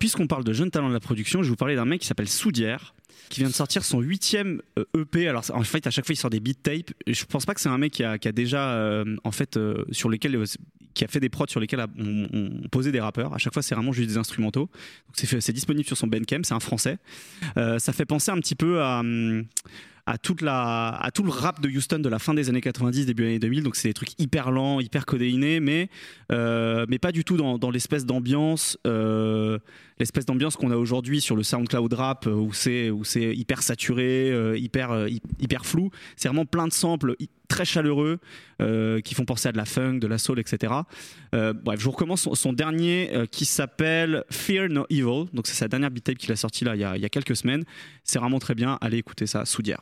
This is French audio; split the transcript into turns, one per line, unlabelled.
puisqu'on parle de jeunes talents de la production, je vais vous parler d'un mec qui s'appelle Soudière qui vient de sortir son huitième EP. Alors en fait, à chaque fois, il sort des beat tapes. Je pense pas que c'est un mec qui a, déjà, en fait, sur lesquels qui a fait des prods sur lesquels on, posait des rappeurs. À chaque fois, c'est vraiment juste des instrumentaux. C'est disponible sur son Bandcamp. C'est un français. ça fait penser un petit peu à. Tout le rap de Houston de la fin des années 90, début années 2000. Donc c'est des trucs hyper lents, hyper codéinés, mais, euh, mais pas du tout dans, dans l'espèce d'ambiance, euh, l'espèce d'ambiance qu'on a aujourd'hui sur le SoundCloud rap euh, où c'est hyper saturé, hyper hyper flou. C'est vraiment plein de samples très chaleureux qui font penser à de la funk, de la soul, etc. bref, je vous recommence son, dernier qui s'appelle Fear No Evil. Donc c'est sa dernière beat tape qu'il a sorti là il y a, il y a quelques semaines. C'est vraiment très bien. Allez écouter ça, Soudière.